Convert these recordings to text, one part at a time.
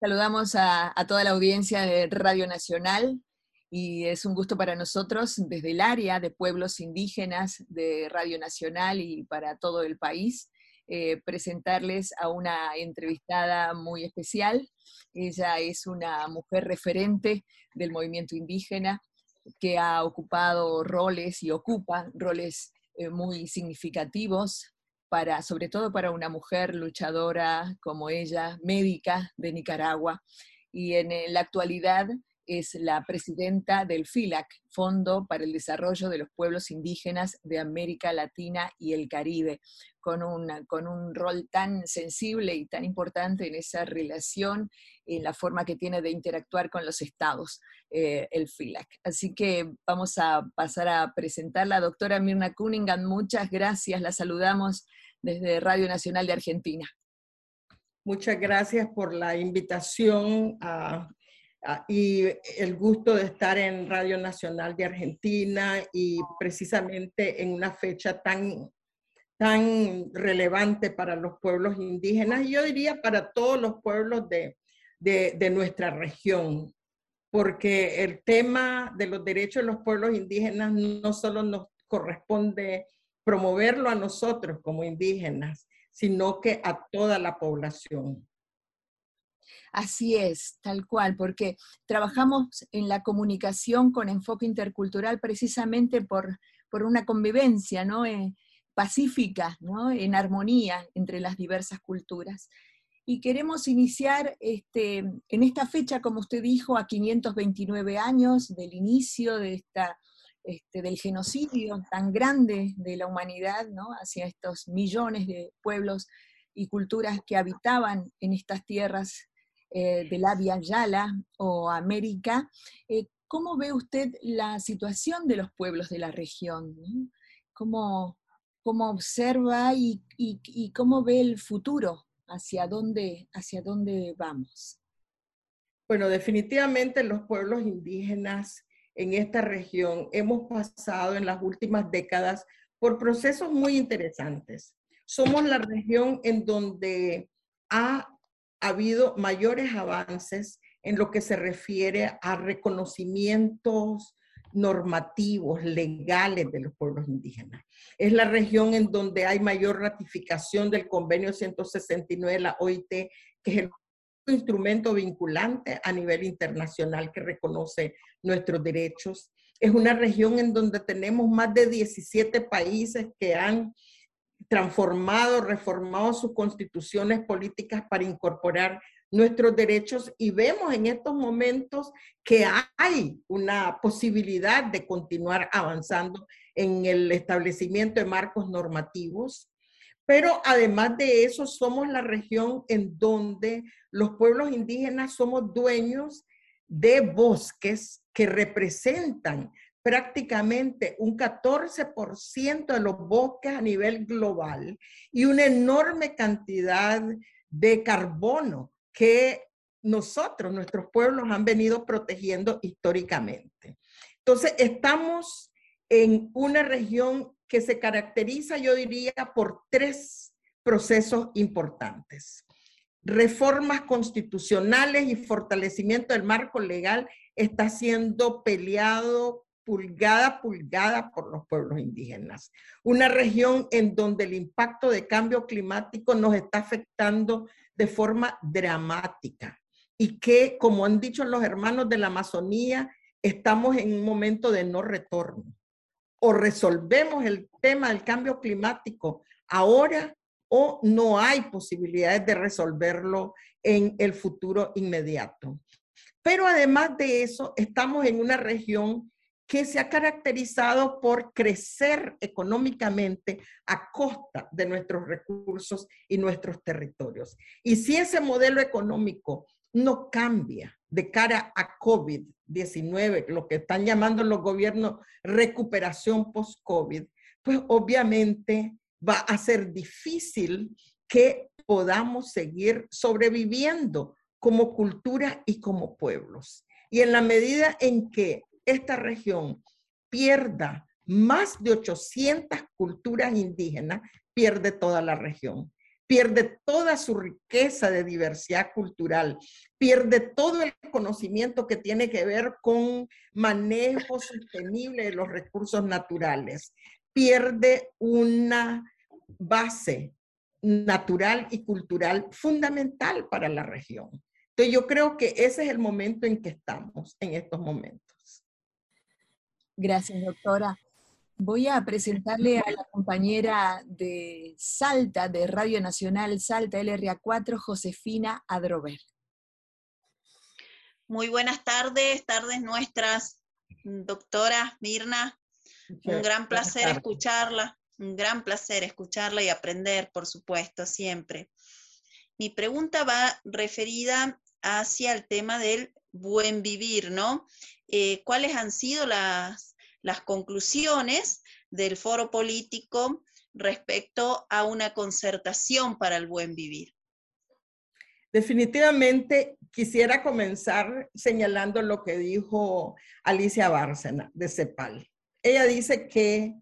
Saludamos a, toda la audiencia de Radio Nacional y es un gusto para nosotros desde el área de pueblos indígenas de Radio Nacional y para todo el país eh, presentarles a una entrevistada muy especial. Ella es una mujer referente del movimiento indígena que ha ocupado roles y ocupa roles eh, muy significativos para, sobre todo para una mujer luchadora como ella, médica de Nicaragua, y en la actualidad es la presidenta del FILAC, Fondo para el Desarrollo de los Pueblos Indígenas de América Latina y el Caribe, con, con un rol tan sensible y tan importante en esa relación, en la forma que tiene de interactuar con los estados, eh, el FILAC. Así que vamos a pasar a presentar la doctora Mirna Cunningham. Muchas gracias, la saludamos desde Radio Nacional de Argentina. Muchas gracias por la invitación a y el gusto de estar en Radio Nacional de Argentina y precisamente en una fecha tan, tan relevante para los pueblos indígenas y yo diría para todos los pueblos de, de, de nuestra región, porque el tema de los derechos de los pueblos indígenas no solo nos corresponde promoverlo a nosotros como indígenas, sino que a toda la población. Así es, tal cual, porque trabajamos en la comunicación con enfoque intercultural precisamente por, una convivencia ¿no? Eh, pacífica, ¿no? en armonía entre las diversas culturas. Y queremos iniciar este, en esta fecha, como usted dijo, a 529 años del inicio de esta, este, del genocidio tan grande de la humanidad ¿no? hacia estos millones de pueblos y culturas que habitaban en estas tierras eh, de la Via Yala o América. Eh, ¿Cómo ve usted la situación de los pueblos de la región? ¿Cómo, observa y, cómo ve el futuro? ¿Hacia dónde, ¿Hacia dónde vamos? Bueno, definitivamente los pueblos indígenas en esta región hemos pasado en las últimas décadas por procesos muy interesantes. Somos la región en donde ha ha habido mayores avances en lo que se refiere a reconocimientos normativos, legales de los pueblos indígenas. Es la región en donde hay mayor ratificación del convenio 169 de la OIT, que es el instrumento vinculante a nivel internacional que reconoce nuestros derechos. Es una región en donde tenemos más de 17 países que han transformado, reformado sus constituciones políticas para incorporar nuestros derechos y vemos en estos momentos que hay una posibilidad de continuar avanzando en el establecimiento de marcos normativos. Pero además de eso, somos la región en donde los pueblos indígenas somos dueños de bosques que representan prácticamente un 14% de los bosques a nivel global y una enorme cantidad de carbono que nosotros, nuestros pueblos han venido protegiendo históricamente. Entonces, estamos en una región que se caracteriza, yo diría, por tres procesos importantes. Reformas constitucionales y fortalecimiento del marco legal está siendo peleado pulgada pulgada por los pueblos indígenas. Una región en donde el impacto de cambio climático nos está afectando de forma dramática y que, como han dicho los hermanos de la Amazonía, estamos en un momento de no retorno. O resolvemos el tema del cambio climático ahora o no hay posibilidades de resolverlo en el futuro inmediato. Pero además de eso, estamos en una región que se ha caracterizado por crecer económicamente a costa de nuestros recursos y nuestros territorios. Y si ese modelo económico no cambia de cara a COVID-19, lo que están llamando los gobiernos recuperación post-COVID, pues obviamente va a ser difícil que podamos seguir sobreviviendo como cultura y como pueblos. Y en la medida en que esta región pierda más de 800 culturas indígenas, pierde toda la región. pierde toda su riqueza de diversidad cultural, pierde todo el conocimiento que tiene que ver con manejo sostenible de los recursos naturales, pierde una base natural y cultural fundamental para la región. Entonces yo creo que ese es el momento en que estamos en estos momentos. Gracias, doctora. Voy a presentarle a la compañera de Salta, de Radio Nacional Salta LRA4, Josefina Adrover. Muy buenas tardes, tardes nuestras, doctora Mirna. Un gran placer escucharla, un gran placer escucharla y aprender, por supuesto, siempre. Mi pregunta va referida hacia el tema del buen vivir, ¿no? Eh, ¿Cuáles han sido las, las conclusiones del foro político respecto a una concertación para el buen vivir? Definitivamente quisiera comenzar señalando lo que dijo Alicia Bárcena de CEPAL. Ella dice que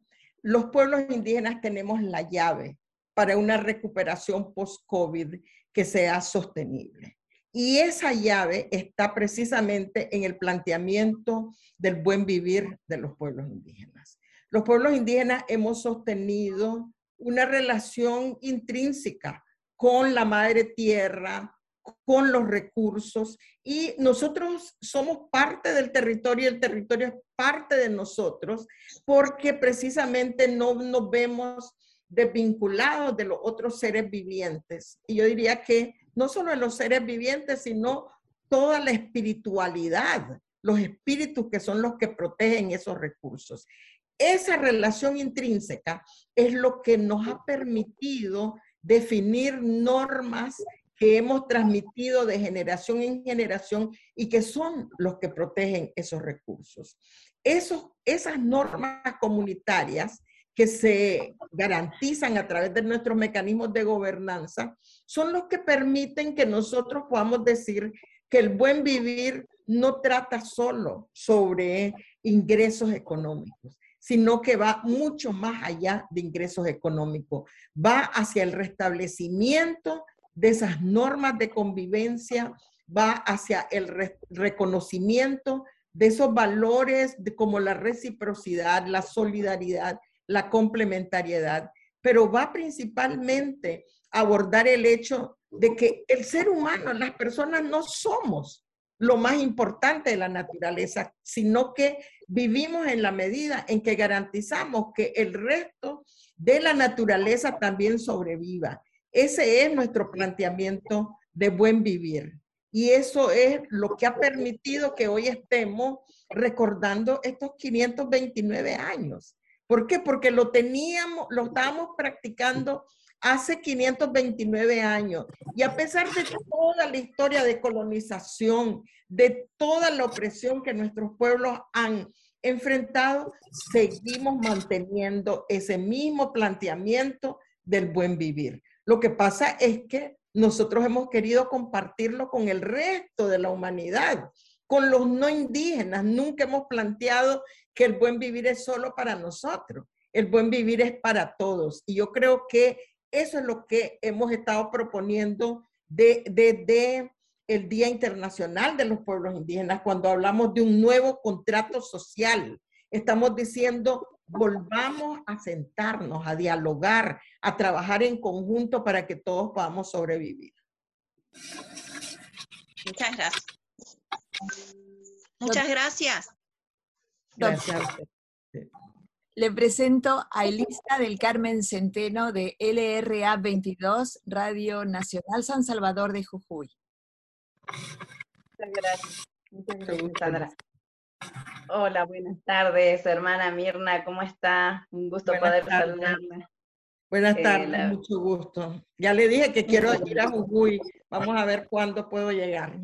los pueblos indígenas tenemos la llave para una recuperación post-COVID que sea sostenible. Y esa llave está precisamente en el planteamiento del buen vivir de los pueblos indígenas. Los pueblos indígenas hemos sostenido una relación intrínseca con la madre tierra, con los recursos y nosotros somos parte del territorio y el territorio es parte de nosotros porque precisamente no nos vemos desvinculados de los otros seres vivientes. Y yo diría que no solo de los seres vivientes, sino toda la espiritualidad, los espíritus que son los que protegen esos recursos. Esa relación intrínseca es lo que nos ha permitido definir normas que hemos transmitido de generación en generación y que son los que protegen esos recursos. Esos, esas normas comunitarias que se garantizan a través de nuestros mecanismos de gobernanza son los que permiten que nosotros podamos decir que el buen vivir no trata solo sobre ingresos económicos, sino que va mucho más allá de ingresos económicos, va hacia el restablecimiento de esas normas de convivencia, va hacia el reconocimiento de esos valores como la reciprocidad, la solidaridad, la complementariedad, pero va principalmente a abordar el hecho de que el ser humano, las personas no somos lo más importante de la naturaleza, sino que vivimos en la medida en que garantizamos que el resto de la naturaleza también sobreviva. Ese es nuestro planteamiento de buen vivir. Y eso es lo que ha permitido que hoy estemos recordando estos 529 años. ¿Por qué? Porque lo teníamos, lo estábamos practicando hace 529 años. Y a pesar de toda la historia de colonización, de toda la opresión que nuestros pueblos han enfrentado, seguimos manteniendo ese mismo planteamiento del buen vivir. Lo que pasa es que nosotros hemos querido compartirlo con el resto de la humanidad, con los no indígenas. Nunca hemos planteado que el buen vivir es solo para nosotros. El buen vivir es para todos. Y yo creo que eso es lo que hemos estado proponiendo desde el Día Internacional de los Pueblos Indígenas, cuando hablamos de un nuevo contrato social. Estamos diciendo, volvamos a sentarnos, a dialogar, a trabajar en conjunto para que todos podamos sobrevivir. Muchas gracias. Muchas gracias. Gracias. Le presento a Elisa del Carmen Centeno de LRA 22, Radio Nacional San Salvador de Jujuy. Muchas gracias. Muchas gracias. Hola, buenas tardes, hermana Mirna, ¿cómo está? Un gusto poder saludarla. Buenas eh, tardes, mucho gusto. Ya le dije que quiero ir a Jujuy. Vamos a ver cuándo puedo llegar.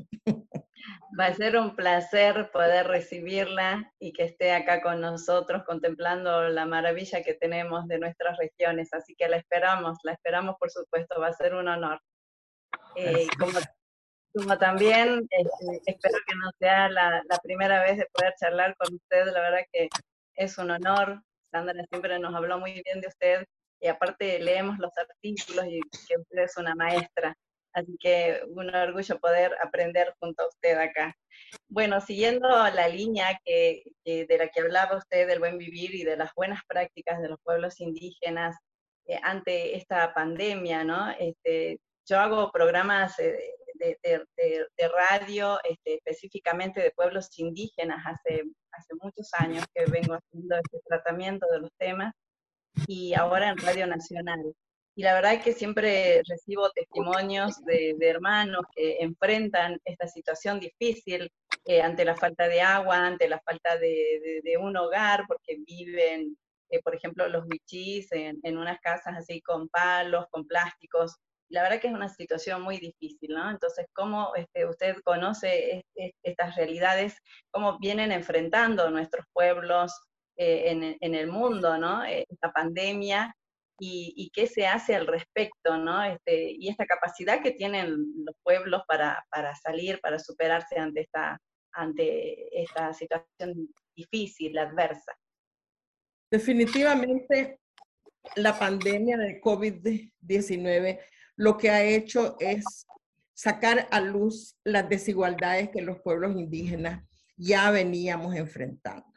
Va a ser un placer poder recibirla y que esté acá con nosotros contemplando la maravilla que tenemos de nuestras regiones. Así que la esperamos, la esperamos por supuesto, va a ser un honor. Eh, como como también este, espero que no sea la, primera vez de poder charlar con usted, la verdad que es un honor. Sandra siempre nos habló muy bien de usted y aparte leemos los artículos y que usted es una maestra. Así que un orgullo poder aprender junto a usted acá. Bueno, siguiendo la línea que, de la que hablaba usted del buen vivir y de las buenas prácticas de los pueblos indígenas eh, ante esta pandemia, ¿no? Este, yo hago programas eh, de, de, radio este, específicamente de pueblos indígenas hace, hace muchos años que vengo haciendo este tratamiento de los temas y ahora en Radio Nacional. Y la verdad es que siempre recibo testimonios de, hermanos que enfrentan esta situación difícil eh, ante la falta de agua, ante la falta de, un hogar, porque viven, eh, por ejemplo, los bichis en, en, unas casas así con palos, con plásticos. La verdad que es una situación muy difícil, ¿no? Entonces, ¿cómo este, usted conoce estas realidades? ¿Cómo vienen enfrentando nuestros pueblos eh, en, en, el mundo, ¿no? esta pandemia y, qué se hace al respecto, ¿no? Este, y esta capacidad que tienen los pueblos para, para salir, para superarse ante esta, ante esta situación difícil, adversa. Definitivamente, la pandemia de COVID-19 lo que ha hecho es sacar a luz las desigualdades que los pueblos indígenas ya veníamos enfrentando.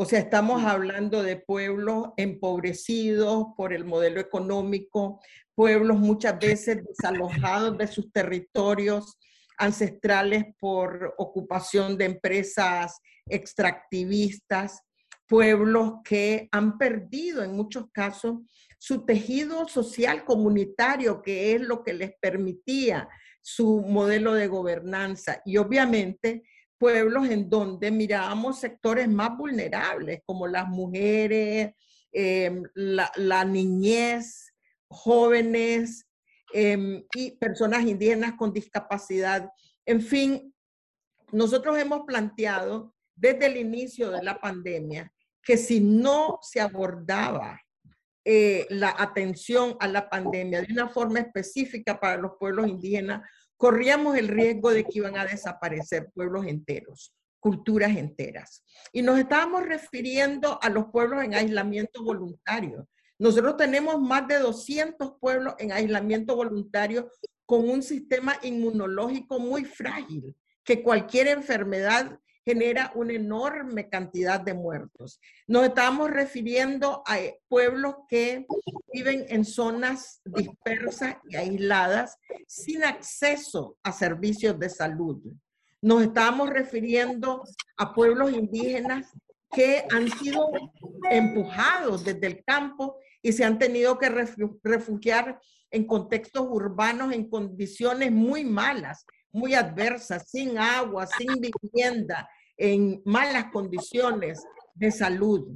O sea, estamos hablando de pueblos empobrecidos por el modelo económico, pueblos muchas veces desalojados de sus territorios ancestrales por ocupación de empresas extractivistas, pueblos que han perdido en muchos casos su tejido social comunitario, que es lo que les permitía su modelo de gobernanza. Y obviamente pueblos en donde mirábamos sectores más vulnerables, como las mujeres, em, la, niñez, jóvenes em, y personas indígenas con discapacidad. En fin, nosotros hemos planteado desde el inicio de la pandemia que si no se abordaba eh, la atención a la pandemia de una forma específica para los pueblos indígenas, corríamos el riesgo de que iban a desaparecer pueblos enteros, culturas enteras. Y nos estábamos refiriendo a los pueblos en aislamiento voluntario. Nosotros tenemos más de 200 pueblos en aislamiento voluntario con un sistema inmunológico muy frágil, que cualquier enfermedad genera una enorme cantidad de muertos. Nos estamos refiriendo a pueblos que viven en zonas dispersas y aisladas sin acceso a servicios de salud. Nos estamos refiriendo a pueblos indígenas que han sido empujados desde el campo y se han tenido que refugiar en contextos urbanos en condiciones muy malas, muy adversas, sin agua, sin vivienda, en malas condiciones de salud.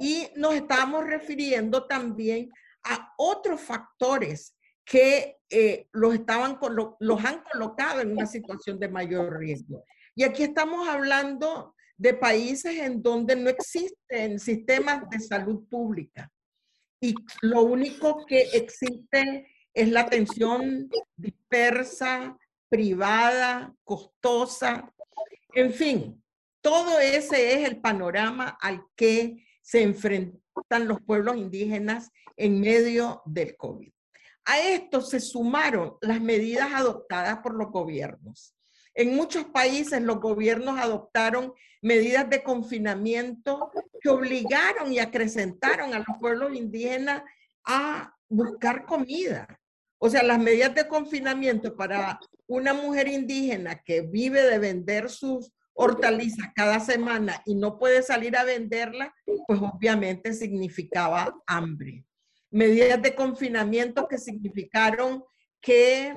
Y nos estamos refiriendo también a otros factores que eh, los, estaban, los han colocado en una situación de mayor riesgo. Y aquí estamos hablando de países en donde no existen sistemas de salud pública. Y lo único que existe es la atención dispersa, privada, costosa. En fin, todo ese es el panorama al que se enfrentan los pueblos indígenas en medio del COVID. A esto se sumaron las medidas adoptadas por los gobiernos. En muchos países los gobiernos adoptaron medidas de confinamiento que obligaron y acrecentaron a los pueblos indígenas a buscar comida. O sea, las medidas de confinamiento para una mujer indígena que vive de vender sus hortalizas cada semana y no puede salir a venderla, pues obviamente significaba hambre. Medidas de confinamiento que significaron que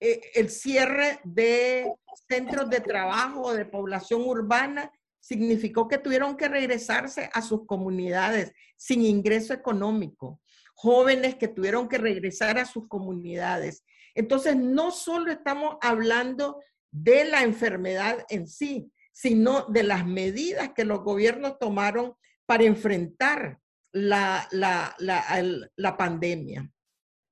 eh, el cierre de centros de trabajo de población urbana significó que tuvieron que regresarse a sus comunidades sin ingreso económico. Jóvenes que tuvieron que regresar a sus comunidades. Entonces, no solo estamos hablando de la enfermedad en sí, sino de las medidas que los gobiernos tomaron para enfrentar la, la, pandemia.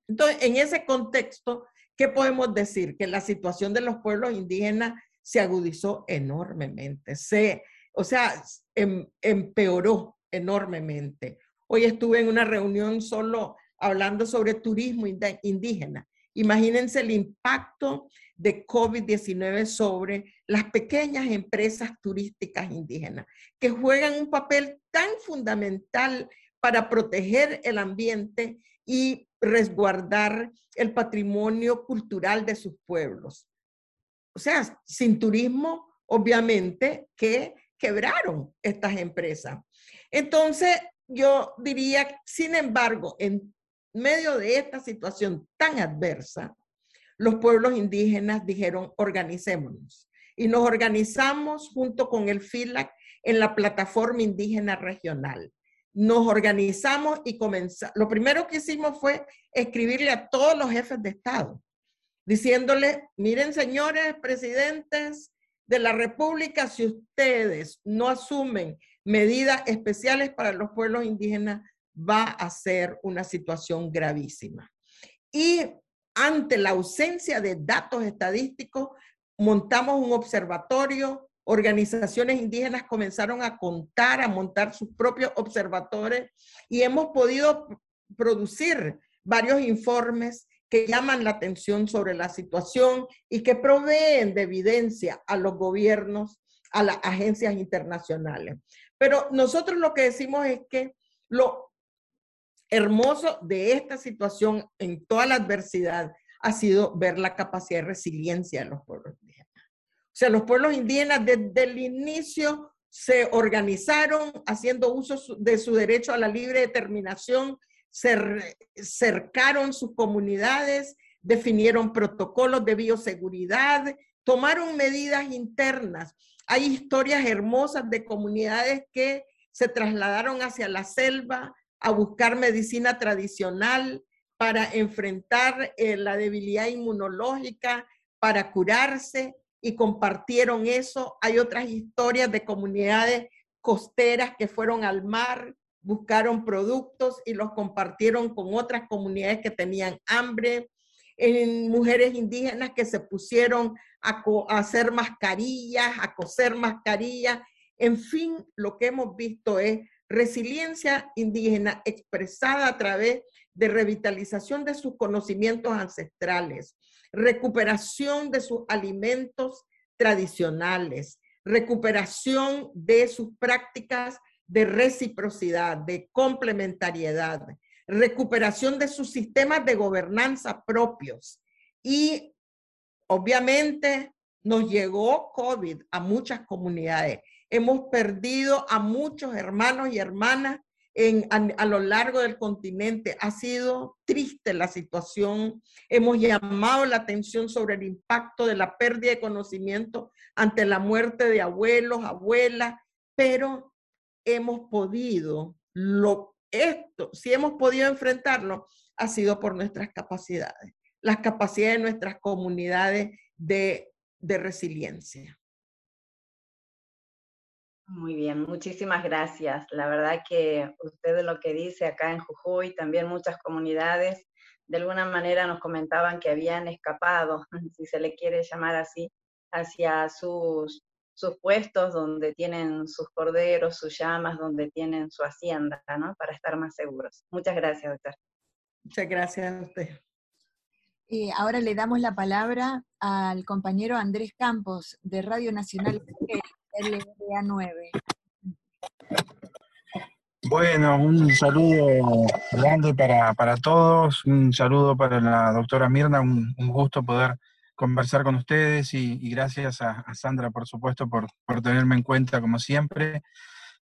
Entonces, en ese contexto, ¿qué podemos decir? Que la situación de los pueblos indígenas se agudizó enormemente, se, o sea, em, empeoró enormemente. Hoy estuve en una reunión solo hablando sobre turismo indígena. Imagínense el impacto de COVID-19 sobre las pequeñas empresas turísticas indígenas, que juegan un papel tan fundamental para proteger el ambiente y resguardar el patrimonio cultural de sus pueblos. O sea, sin turismo, obviamente que quebraron estas empresas. Entonces, yo diría, sin embargo, en medio de esta situación tan adversa, los pueblos indígenas dijeron, organicémonos. Y nos organizamos junto con el FILAC en la plataforma indígena regional. Nos organizamos y comenzamos. Lo primero que hicimos fue escribirle a todos los jefes de Estado, diciéndole, miren señores presidentes de la República, si ustedes no asumen medidas especiales para los pueblos indígenas, va a ser una situación gravísima. Y ante la ausencia de datos estadísticos, montamos un observatorio, organizaciones indígenas comenzaron a contar, a montar sus propios observatorios y hemos podido producir varios informes que llaman la atención sobre la situación y que proveen de evidencia a los gobiernos, a las agencias internacionales. Pero nosotros lo que decimos es que lo hermoso de esta situación en toda la adversidad ha sido ver la capacidad de resiliencia de los pueblos indígenas. O sea, los pueblos indígenas desde el inicio se organizaron haciendo uso de su derecho a la libre determinación, cercaron sus comunidades, definieron protocolos de bioseguridad, tomaron medidas internas. Hay historias hermosas de comunidades que se trasladaron hacia la selva, a buscar medicina tradicional para enfrentar eh, la debilidad inmunológica, para curarse y compartieron eso. Hay otras historias de comunidades costeras que fueron al mar, buscaron productos y los compartieron con otras comunidades que tenían hambre. En mujeres indígenas que se pusieron a, hacer mascarillas, a coser mascarillas. En fin, lo que hemos visto es resiliencia indígena expresada a través de revitalización de sus conocimientos ancestrales, recuperación de sus alimentos tradicionales, recuperación de sus prácticas de reciprocidad, de complementariedad, recuperación de sus sistemas de gobernanza propios. Y obviamente nos llegó COVID a muchas comunidades Hemos perdido a muchos hermanos y hermanas en, a, lo largo del continente. Ha sido triste la situación. Hemos llamado la atención sobre el impacto de la pérdida de conocimiento ante la muerte de abuelos, abuelas, pero hemos podido, lo, esto, si hemos podido enfrentarlo, ha sido por nuestras capacidades, las capacidades de nuestras comunidades de, de resiliencia. Muy bien, muchísimas gracias. La verdad que usted lo que dice acá en Jujuy, también muchas comunidades, de alguna manera nos comentaban que habían escapado, si se le quiere llamar así, hacia sus, sus puestos donde tienen sus corderos, sus llamas, donde tienen su hacienda, ¿no? Para estar más seguros. Muchas gracias, doctor. Muchas gracias a usted. Y ahora le damos la palabra al compañero Andrés Campos de Radio Nacional LDA 9. Bueno, un saludo grande para, todos, un saludo para la doctora Mirna, un, gusto poder conversar con ustedes y, gracias a, Sandra, por supuesto, por, tenerme en cuenta como siempre.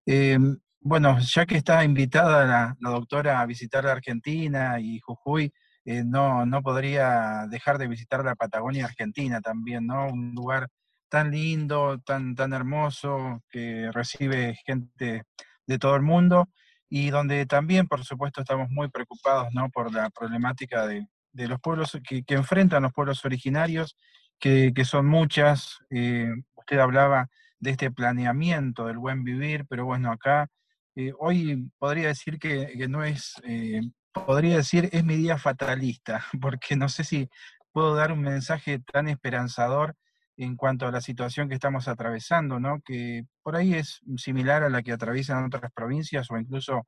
Eh, bueno, ya que está invitada la, doctora a visitar la Argentina y Jujuy, eh, no, no podría dejar de visitar la Patagonia Argentina también, ¿no? Un lugar tan lindo, tan, tan hermoso, que recibe gente de todo el mundo y donde también, por supuesto, estamos muy preocupados ¿no? por la problemática de, los pueblos que, enfrentan los pueblos originarios, que, son muchas. Eh, usted hablaba de este planeamiento del buen vivir, pero bueno, acá eh, hoy podría decir que, no es, eh, podría decir es mi día fatalista, porque no sé si puedo dar un mensaje tan esperanzador en cuanto a la situación que estamos atravesando, ¿no? que por ahí es similar a la que atraviesan otras provincias o incluso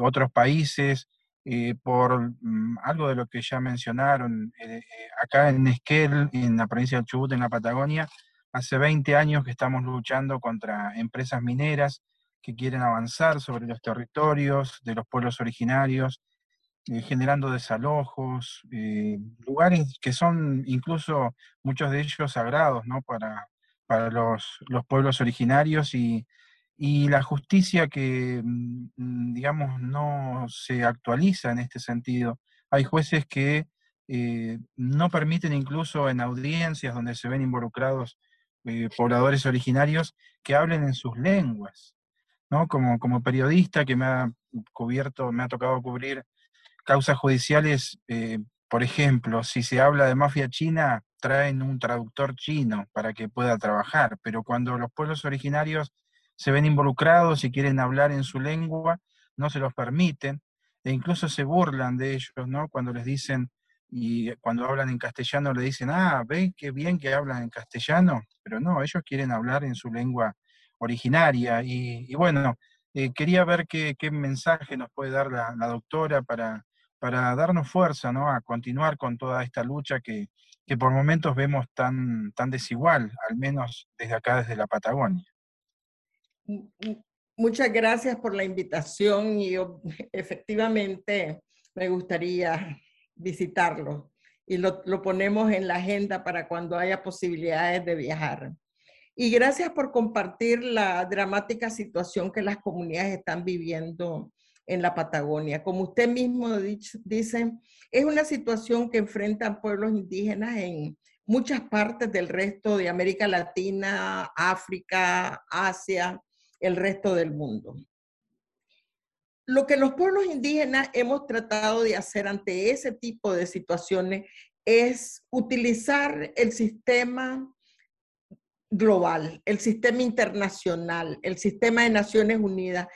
otros países, eh, por mm, algo de lo que ya mencionaron, eh, acá en Esquel, en la provincia de Chubut, en la Patagonia, hace 20 años que estamos luchando contra empresas mineras que quieren avanzar sobre los territorios de los pueblos originarios, generando desalojos, lugares que son incluso muchos de ellos sagrados ¿no? para, para los, los pueblos originarios y, y la justicia que, mm, mm, digamos, no se actualiza en este sentido. Hay jueces que eh, no permiten incluso en audiencias donde se ven involucrados eh, pobladores originarios que hablen en sus lenguas. ¿no? Como, como periodista que me ha cubierto, me ha tocado cubrir causas judiciales, eh, por ejemplo, si se habla de mafia china, traen un traductor chino para que pueda trabajar, pero cuando los pueblos originarios se ven involucrados y quieren hablar en su lengua, no se los permiten, e incluso se burlan de ellos, ¿no? Cuando les dicen, y cuando hablan en castellano le dicen, ah, ve qué bien que hablan en castellano, pero no, ellos quieren hablar en su lengua originaria. Y, bueno, eh, quería ver qué, mensaje nos puede dar la, doctora para, para darnos fuerza, ¿no? A continuar con toda esta lucha que, que por momentos vemos tan, tan desigual, al menos desde acá, desde la Patagonia. Muchas gracias por la invitación y efectivamente me gustaría visitarlo y lo, lo, ponemos en la agenda para cuando haya posibilidades de viajar. Y gracias por compartir la dramática situación que las comunidades están viviendo en la Patagonia. Como usted mismo dice, es una situación que enfrentan pueblos indígenas en muchas partes del resto de América Latina, África, Asia, el resto del mundo. Lo que los pueblos indígenas hemos tratado de hacer ante ese tipo de situaciones es utilizar el sistema global, el sistema internacional, el sistema de Naciones Unidas,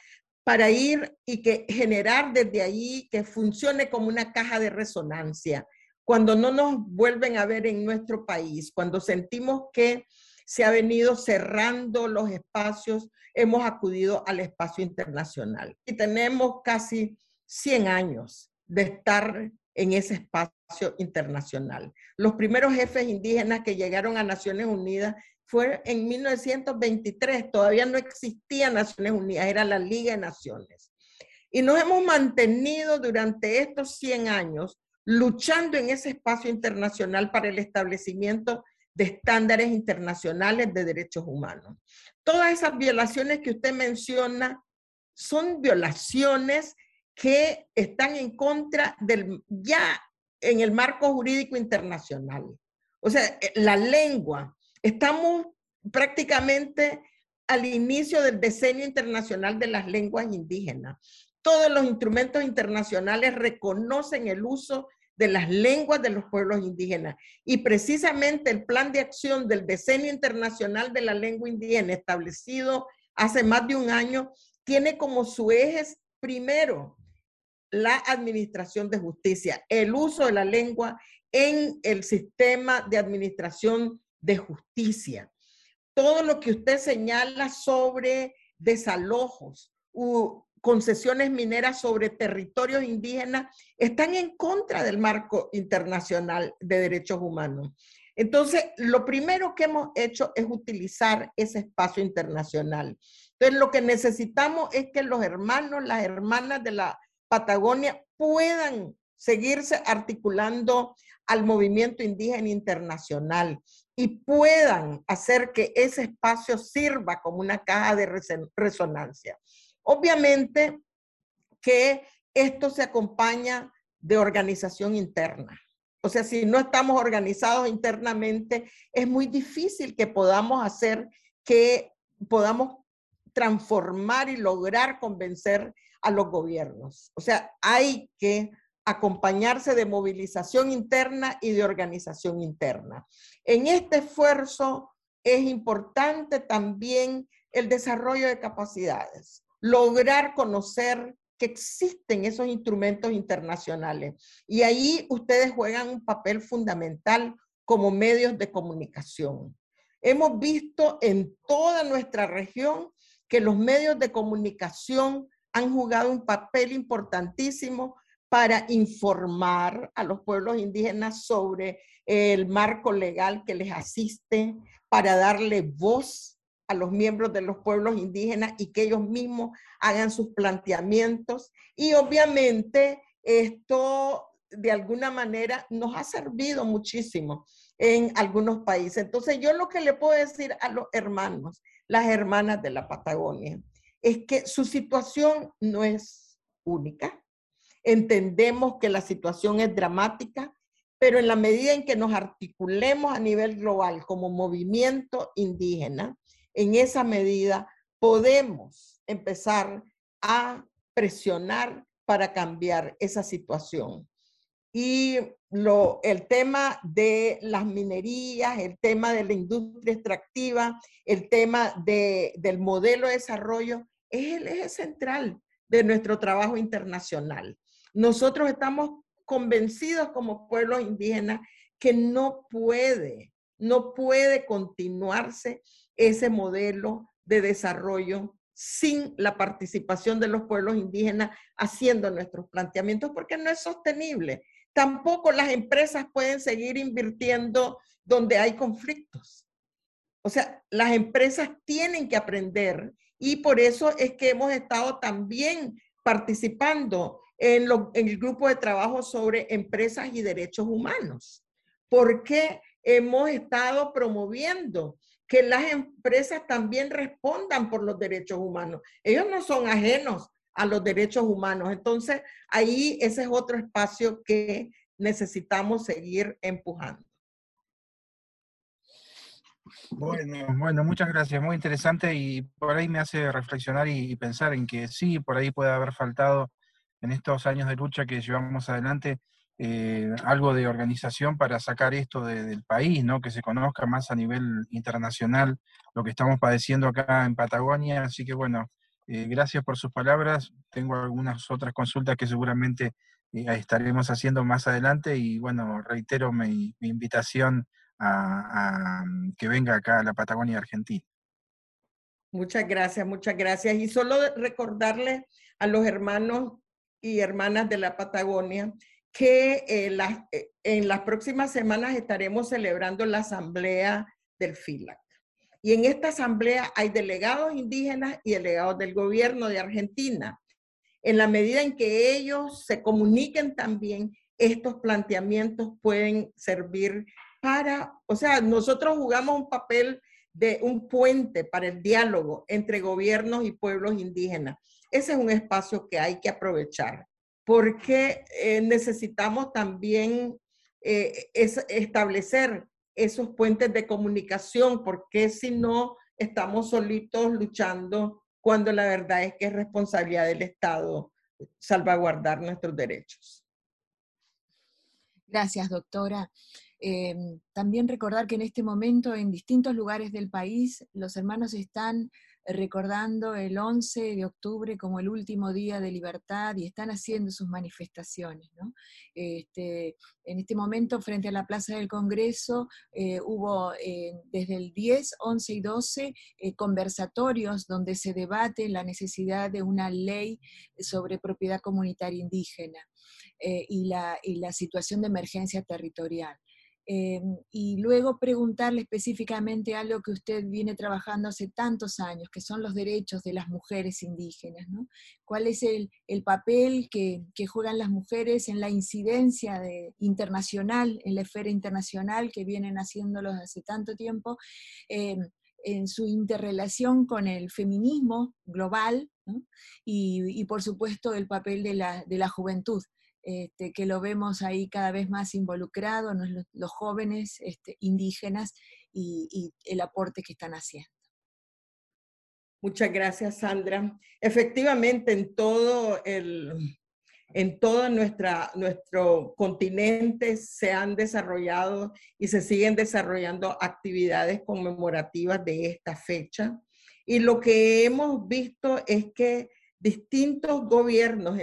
para ir y que generar desde ahí que funcione como una caja de resonancia. Cuando no nos vuelven a ver en nuestro país, cuando sentimos que se ha venido cerrando los espacios, hemos acudido al espacio internacional. Y tenemos casi 100 años de estar en ese espacio internacional. Los primeros jefes indígenas que llegaron a Naciones Unidas fue en 1923, todavía no existía Naciones Unidas, era la Liga de Naciones. Y nos hemos mantenido durante estos 100 años luchando en ese espacio internacional para el establecimiento de estándares internacionales de derechos humanos. Todas esas violaciones que usted menciona son violaciones que están en contra del ya en el marco jurídico internacional. O sea, eh, la lengua, estamos prácticamente al inicio del decenio internacional de las lenguas indígenas. Todos los instrumentos internacionales reconocen el uso de las lenguas de los pueblos indígenas. Y precisamente el plan de acción del Decenio Internacional de la Lengua Indígena, establecido hace más de un año, tiene como su eje primero la administración de justicia, el uso de la lengua en el sistema de administración de justicia. Todo lo que usted señala sobre desalojos, concesiones mineras sobre territorios indígenas están en contra del marco internacional de derechos humanos. Entonces, lo primero que hemos hecho es utilizar ese espacio internacional. Entonces, lo que necesitamos es que los hermanos, las hermanas de la Patagonia puedan seguirse articulando al movimiento indígena internacional y puedan hacer que ese espacio sirva como una caja de resonancia. Obviamente que esto se acompaña de organización interna. O sea, si no estamos organizados internamente, es muy difícil que podamos hacer que podamos transformar y lograr convencer a los gobiernos. O sea, hay que acompañarse de movilización interna y de organización interna. En este esfuerzo es importante también el desarrollo de capacidades lograr conocer que existen esos instrumentos internacionales. Y ahí ustedes juegan un papel fundamental como medios de comunicación. Hemos visto en toda nuestra región que los medios de comunicación han jugado un papel importantísimo para informar a los pueblos indígenas sobre el marco legal que les asiste, para darle voz a los miembros de los pueblos indígenas y que ellos mismos hagan sus planteamientos. Y obviamente esto de alguna manera nos ha servido muchísimo en algunos países. Entonces yo lo que le puedo decir a los hermanos, las hermanas de la Patagonia, es que su situación no es única. Entendemos que la situación es dramática, pero en la medida en que nos articulemos a nivel global como movimiento indígena, en esa medida podemos empezar a presionar para cambiar esa situación. Y lo, el tema de las minerías, el tema de la industria extractiva, el tema de, del modelo de desarrollo, es el eje central de nuestro trabajo internacional. Nosotros estamos convencidos como pueblos indígenas que no puede, no puede continuarse ese modelo de desarrollo sin la participación de los pueblos indígenas haciendo nuestros planteamientos, porque no es sostenible. Tampoco las empresas pueden seguir invirtiendo donde hay conflictos. O sea, las empresas tienen que aprender y por eso es que hemos estado también participando en, el grupo de trabajo sobre empresas y derechos humanos, porque hemos estado promoviendo que las empresas también respondan por los derechos humanos. Ellos no son ajenos a los derechos humanos. Entonces, ahí ese es otro espacio que necesitamos seguir empujando. Bueno, bueno, muchas gracias, muy interesante y por ahí me hace reflexionar y, pensar en que sí, por ahí puede haber faltado en estos años de lucha que llevamos adelante eh, algo de organización para sacar esto del país, ¿no? que se conozca más a nivel internacional lo que estamos padeciendo acá en Patagonia. Así que bueno, eh, gracias por sus palabras. Tengo algunas otras consultas que seguramente eh, estaremos haciendo más adelante y bueno, reitero mi, invitación a, a, que venga acá a la Patagonia Argentina. Muchas gracias, muchas gracias. Y solo recordarle a los hermanos y hermanas de la Patagonia que eh, en las próximas semanas estaremos celebrando la asamblea del FILAC. Y en esta asamblea hay delegados indígenas y delegados del gobierno de Argentina. En la medida en que ellos se comuniquen también, estos planteamientos pueden servir para, o sea, nosotros jugamos un papel de un puente para el diálogo entre gobiernos y pueblos indígenas. Ese es un espacio que hay que aprovechar porque eh, necesitamos también eh, establecer esos puentes de comunicación, porque si no, estamos solitos luchando cuando la verdad es que es responsabilidad del Estado salvaguardar nuestros derechos. Gracias, doctora. Em, también recordar que en este momento en distintos lugares del país los hermanos están recordando el 11 de octubre como el último día de libertad y están haciendo sus manifestaciones. Este, en este momento, frente a la Plaza del Congreso, eh, hubo eh, desde el 10, 11 y 12 eh, conversatorios donde se debate la necesidad de una ley sobre propiedad comunitaria indígena y la situación de emergencia territorial. Em, y luego preguntarle específicamente algo que usted viene trabajando hace tantos años, que son los derechos de las mujeres indígenas. ¿Cuál es el, el papel que, juegan las mujeres en la incidencia de, internacional, en la esfera internacional que vienen haciéndolos hace tanto tiempo? Em, en su interrelación con el feminismo global y, por supuesto el papel de la juventud este, que lo vemos ahí cada vez más involucrado, los, jóvenes este, indígenas y, el aporte que están haciendo. Muchas gracias, Sandra. Efectivamente, en todo el, en todo nuestra, nuestro continente se han desarrollado y se siguen desarrollando actividades conmemorativas de esta fecha. Y lo que hemos visto es que distintos gobiernos,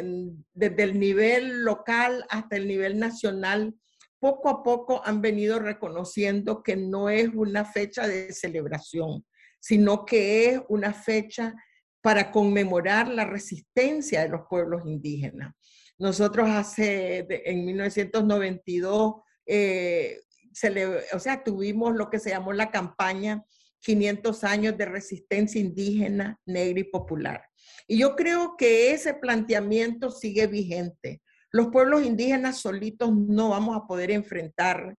desde el nivel local hasta el nivel nacional, poco a poco han venido reconociendo que no es una fecha de celebración, sino que es una fecha para conmemorar la resistencia de los pueblos indígenas. Nosotros hace, en 1992, eh, o sea, tuvimos lo que se llamó la campaña 500 años de resistencia indígena, negra y popular. Y yo creo que ese planteamiento sigue vigente. Los pueblos indígenas solitos no vamos a poder enfrentar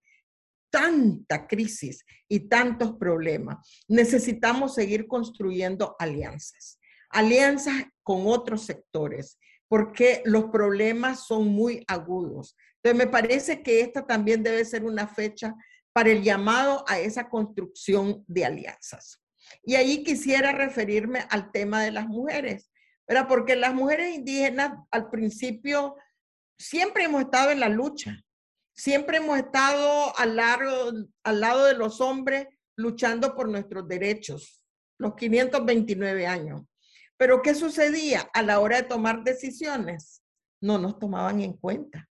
tanta crisis y tantos problemas. Necesitamos seguir construyendo alianzas, alianzas con otros sectores, porque los problemas son muy agudos. Entonces, me parece que esta también debe ser una fecha para el llamado a esa construcción de alianzas. Y ahí quisiera referirme al tema de las mujeres, ¿verdad? Porque las mujeres indígenas al principio siempre hemos estado en la lucha, siempre hemos estado al, largo, al lado de los hombres luchando por nuestros derechos, los 529 años. Pero ¿qué sucedía a la hora de tomar decisiones? No nos tomaban en cuenta.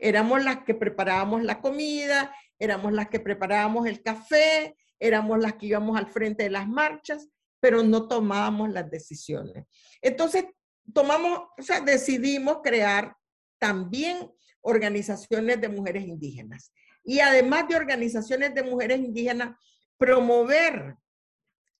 Éramos las que preparábamos la comida, éramos las que preparábamos el café, éramos las que íbamos al frente de las marchas, pero no tomábamos las decisiones. Entonces, tomamos, o sea, decidimos crear también organizaciones de mujeres indígenas. Y además de organizaciones de mujeres indígenas, promover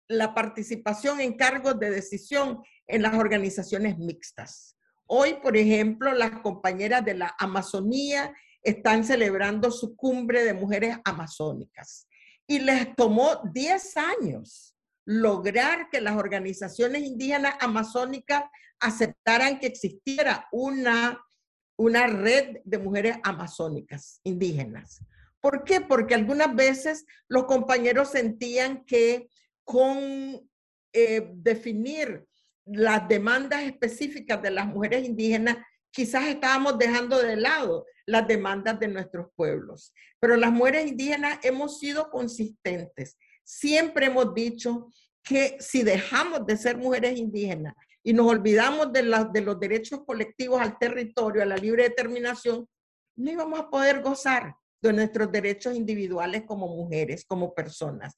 la participación en cargos de decisión en las organizaciones mixtas. Hoy, por ejemplo, las compañeras de la Amazonía están celebrando su cumbre de mujeres amazónicas y les tomó 10 años lograr que las organizaciones indígenas amazónicas aceptaran que existiera una una red de mujeres amazónicas, indígenas. ¿Por qué? Porque algunas veces los compañeros sentían que con eh, definir las demandas específicas de las mujeres indígenas, quizás estábamos dejando de lado las demandas de nuestros pueblos. Pero las mujeres indígenas hemos sido consistentes. Siempre hemos dicho que si dejamos de ser mujeres indígenas y nos olvidamos de, los derechos colectivos al territorio, a la libre determinación, no íbamos a poder gozar de nuestros derechos individuales como mujeres, como personas.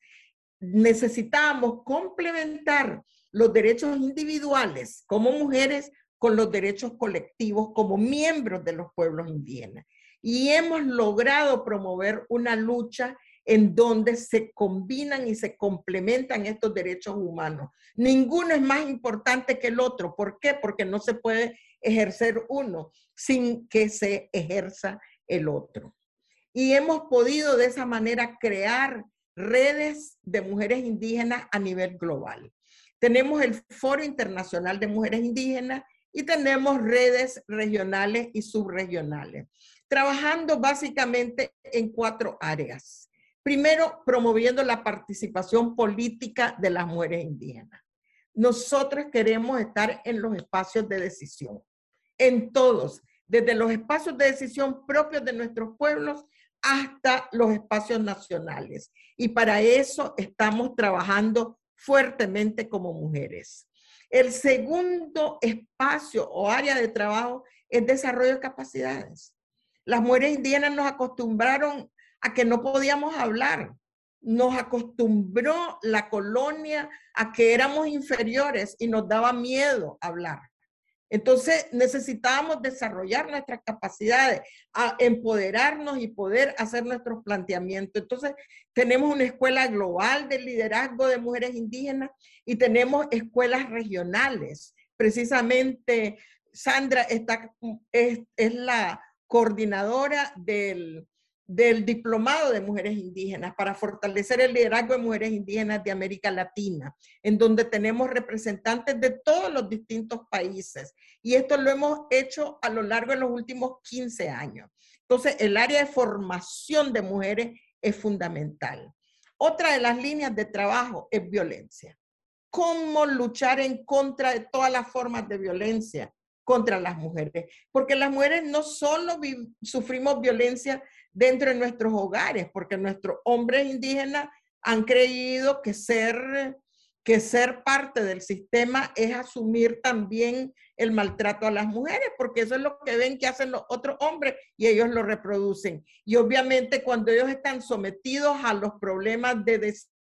Necesitamos complementar los derechos individuales como mujeres con los derechos colectivos como miembros de los pueblos indígenas. Y hemos logrado promover una lucha en donde se combinan y se complementan estos derechos humanos. Ninguno es más importante que el otro. ¿Por qué? Porque no se puede ejercer uno sin que se ejerza el otro. Y hemos podido de esa manera crear redes de mujeres indígenas a nivel global. Tenemos el Foro Internacional de Mujeres Indígenas y tenemos redes regionales y subregionales, trabajando básicamente en cuatro áreas. Primero, promoviendo la participación política de las mujeres indígenas. Nosotros queremos estar en los espacios de decisión, en todos, desde los espacios de decisión propios de nuestros pueblos hasta los espacios nacionales. Y para eso estamos trabajando fuertemente como mujeres. El segundo espacio o área de trabajo es desarrollo de capacidades. Las mujeres indígenas nos acostumbraron a que no podíamos hablar. Nos acostumbró la colonia a que éramos inferiores y nos daba miedo hablar. Entonces necesitábamos desarrollar nuestras capacidades, a empoderarnos y poder hacer nuestros planteamientos. Entonces tenemos una escuela global de liderazgo de mujeres indígenas y tenemos escuelas regionales. Precisamente Sandra está, es, es la coordinadora del, del Diplomado de Mujeres Indígenas para fortalecer el liderazgo de mujeres indígenas de América Latina, en donde tenemos representantes de todos los distintos países. Y esto lo hemos hecho a lo largo de los últimos 15 años. Entonces, el área de formación de mujeres es fundamental. Otra de las líneas de trabajo es violencia. ¿Cómo luchar en contra de todas las formas de violencia contra las mujeres? Porque las mujeres no solo sufrimos violencia dentro de nuestros hogares, porque nuestros hombres indígenas han creído que ser, que ser parte del sistema es asumir también el maltrato a las mujeres, porque eso es lo que ven que hacen los otros hombres y ellos lo reproducen. Y obviamente cuando ellos están sometidos a los problemas de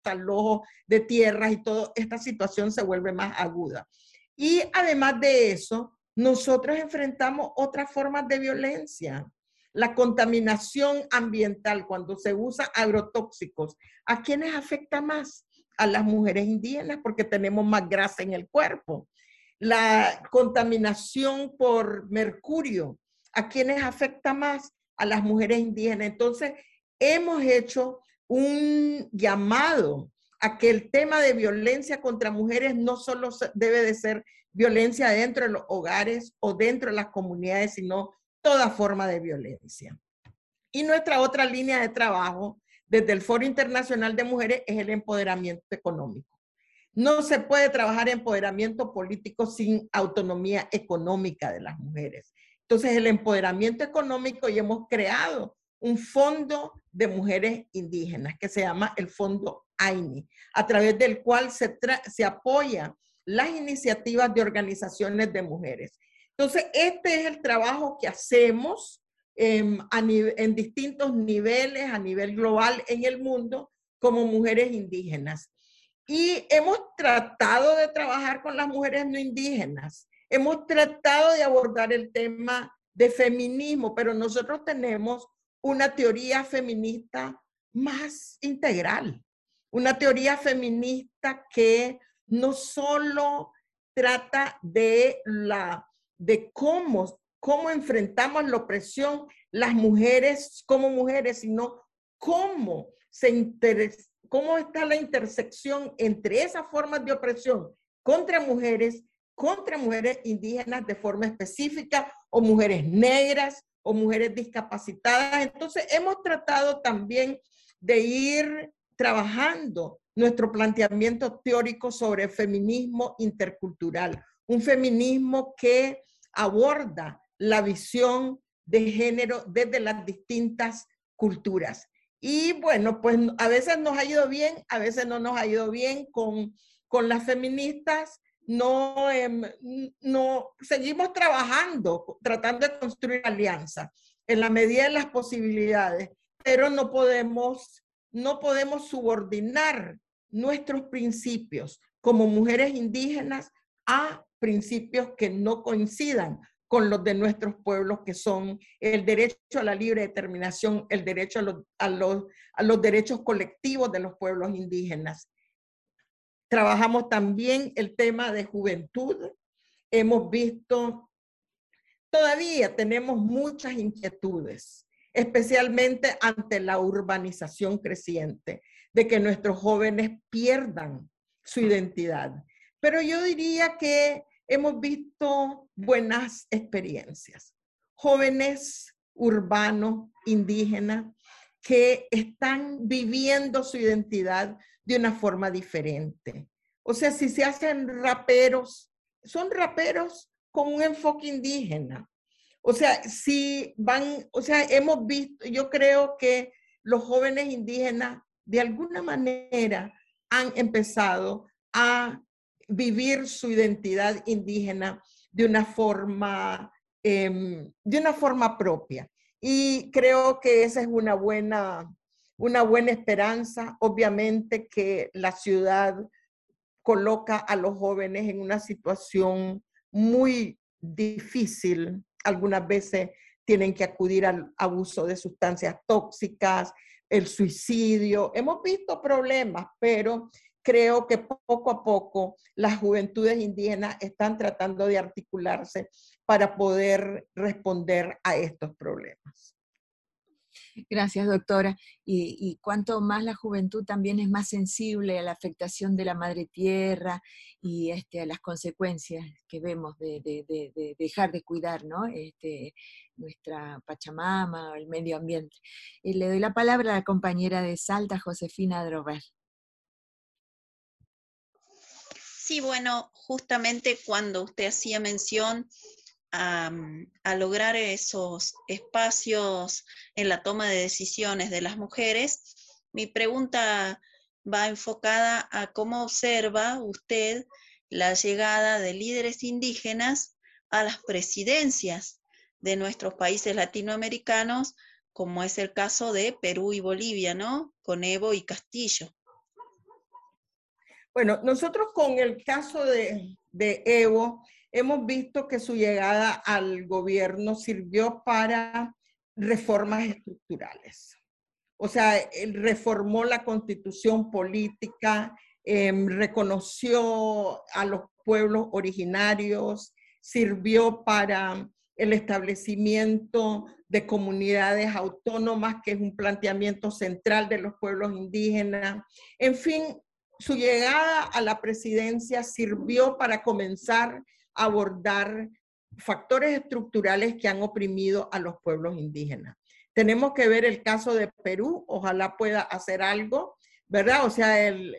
desalojo de tierras y todo, esta situación se vuelve más aguda. Y además de eso, nosotros enfrentamos otras formas de violencia. La contaminación ambiental, cuando se usa agrotóxicos, ¿a quiénes afecta más? A las mujeres indígenas porque tenemos más grasa en el cuerpo. La contaminación por mercurio, ¿a quiénes afecta más? A las mujeres indígenas. Entonces, hemos hecho un llamado a que el tema de violencia contra mujeres no solo debe de ser violencia dentro de los hogares o dentro de las comunidades, sino toda forma de violencia. Y nuestra otra línea de trabajo desde el Foro Internacional de Mujeres es el empoderamiento económico. No se puede trabajar empoderamiento político sin autonomía económica de las mujeres. Entonces, el empoderamiento económico y hemos creado un fondo de mujeres indígenas que se llama el Fondo AINI, a través del cual se, se apoya las iniciativas de organizaciones de mujeres. Entonces, este es el trabajo que hacemos em, en distintos niveles, a nivel global en el mundo, como mujeres indígenas. Y hemos tratado de trabajar con las mujeres no indígenas. Hemos tratado de abordar el tema de feminismo, pero nosotros tenemos una teoría feminista más integral, una teoría feminista que no solo trata de la de cómo cómo enfrentamos la opresión las mujeres como mujeres, sino cómo se cómo está la intersección entre esas formas de opresión contra mujeres, contra mujeres indígenas de forma específica o mujeres negras o mujeres discapacitadas. Entonces, hemos tratado también de ir trabajando nuestro planteamiento teórico sobre feminismo intercultural, un feminismo que aborda la visión de género desde las distintas culturas. Y bueno, pues a veces nos ha ido bien, a veces no nos ha ido bien con, con las feministas, no, em, no seguimos trabajando, tratando de construir alianzas en la medida de las posibilidades, pero no podemos, no podemos subordinar nuestros principios como mujeres indígenas a principios que no coincidan con los de nuestros pueblos, que son el derecho a la libre determinación, el derecho a los, a los, a los derechos colectivos de los pueblos indígenas. Trabajamos también el tema de juventud. Hemos visto, todavía tenemos muchas inquietudes, especialmente ante la urbanización creciente, de que nuestros jóvenes pierdan su identidad. Pero yo diría que hemos visto buenas experiencias. Jóvenes urbanos, indígenas, que están viviendo su identidad de una forma diferente. O sea, si se hacen raperos, son raperos con un enfoque indígena. O sea, si van, o sea, hemos visto, yo creo que los jóvenes indígenas de alguna manera han empezado a vivir su identidad indígena de una forma, em, de una forma propia. Y creo que esa es una buena, una buena esperanza. Obviamente que la ciudad coloca a los jóvenes en una situación muy difícil. Algunas veces tienen que acudir al abuso de sustancias tóxicas, el suicidio. Hemos visto problemas, pero creo que poco a poco las juventudes indígenas están tratando de articularse para poder responder a estos problemas. Gracias, doctora. Y, cuanto más la juventud también es más sensible a la afectación de la madre tierra y este, a las consecuencias que vemos de, dejar de cuidar ¿no? este, nuestra Pachamama, el medio ambiente. Y le doy la palabra a la compañera de Salta, Josefina Drover. Sí, bueno, justamente cuando usted hacía mención a, lograr esos espacios en la toma de decisiones de las mujeres, mi pregunta va enfocada a cómo observa usted la llegada de líderes indígenas a las presidencias de nuestros países latinoamericanos, como es el caso de Perú y Bolivia, ¿no? Con Evo y Castillo. Bueno, nosotros con el caso de, Evo hemos visto que su llegada al gobierno sirvió para reformas estructurales. O sea, reformó la constitución política, em, reconoció a los pueblos originarios, sirvió para el establecimiento de comunidades autónomas, que es un planteamiento central de los pueblos indígenas. En fin, su llegada a la presidencia sirvió para comenzar abordar factores estructurales que han oprimido a los pueblos indígenas. Tenemos que ver el caso de Perú, ojalá pueda hacer algo, ¿verdad? O sea, el,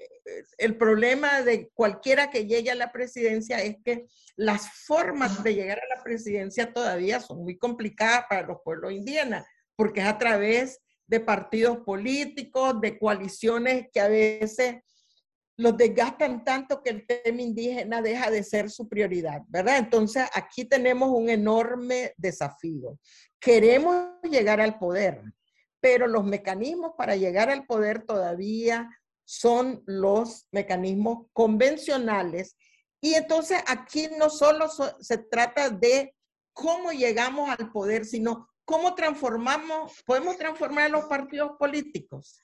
el problema de cualquiera que llegue a la presidencia es que las formas de llegar a la presidencia todavía son muy complicadas para los pueblos indígenas, porque es a través de partidos políticos, de coaliciones que a veces los desgastan tanto que el tema indígena deja de ser su prioridad, ¿verdad? Entonces aquí tenemos un enorme desafío. Queremos llegar al poder, pero los mecanismos para llegar al poder todavía son los mecanismos convencionales. Y entonces aquí no solo se trata de cómo llegamos al poder, sino cómo transformamos, podemos transformar los partidos políticos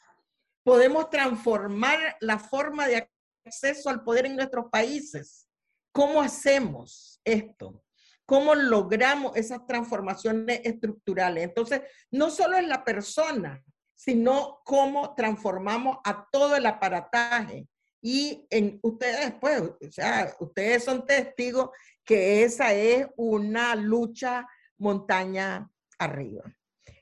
podemos transformar la forma de acceso al poder en nuestros países. ¿Cómo hacemos esto? ¿Cómo logramos esas transformaciones estructurales? Entonces, no solo es la persona, sino cómo transformamos a todo el aparataje. Y en ustedes, pues, o sea, ustedes son testigos que esa es una lucha montaña arriba.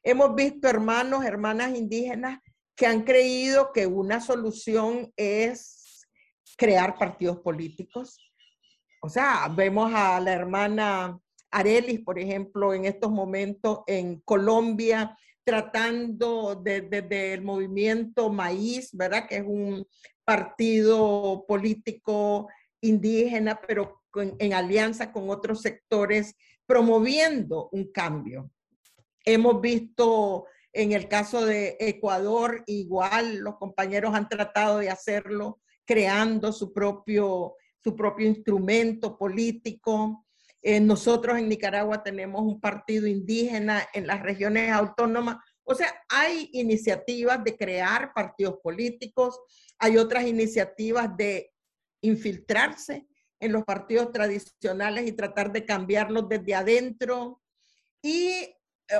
Hemos visto hermanos, hermanas indígenas que han creído que una solución es crear partidos políticos. O sea, vemos a la hermana Arelis, por ejemplo, en estos momentos en Colombia, tratando desde el movimiento Maíz, ¿verdad? Que es un partido político indígena, pero en alianza con otros sectores, promoviendo un cambio. Hemos visto en el caso de Ecuador, igual los compañeros han tratado de hacerlo, creando su propio, su propio instrumento político. Eh, nosotros en Nicaragua tenemos un partido indígena en las regiones autónomas. O sea, hay iniciativas de crear partidos políticos, hay otras iniciativas de infiltrarse en los partidos tradicionales y tratar de cambiarlos desde adentro. Y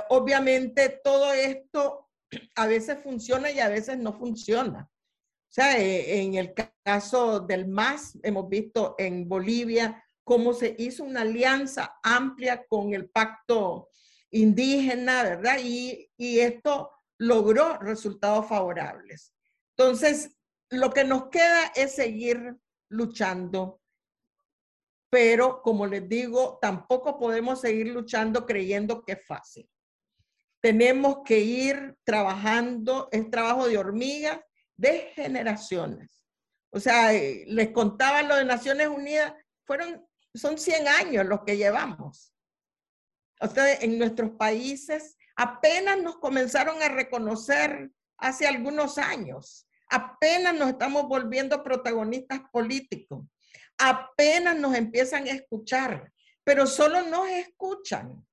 obviamente todo esto a veces funciona y a veces no funciona. O sea, eh, en el caso del MAS, hemos visto en Bolivia cómo se hizo una alianza amplia con el pacto indígena, ¿verdad? Y, y esto logró resultados favorables. Entonces, lo que nos queda es seguir luchando pero como les digo, tampoco podemos seguir luchando creyendo que es fácil tenemos que ir trabajando, es trabajo de hormiga de generaciones. O sea, eh, les contaba lo de Naciones Unidas, fueron, son 100 años los que llevamos. O en nuestros países apenas nos comenzaron a reconocer hace algunos años. Apenas nos estamos volviendo protagonistas políticos. Apenas nos empiezan a escuchar, pero solo nos escuchan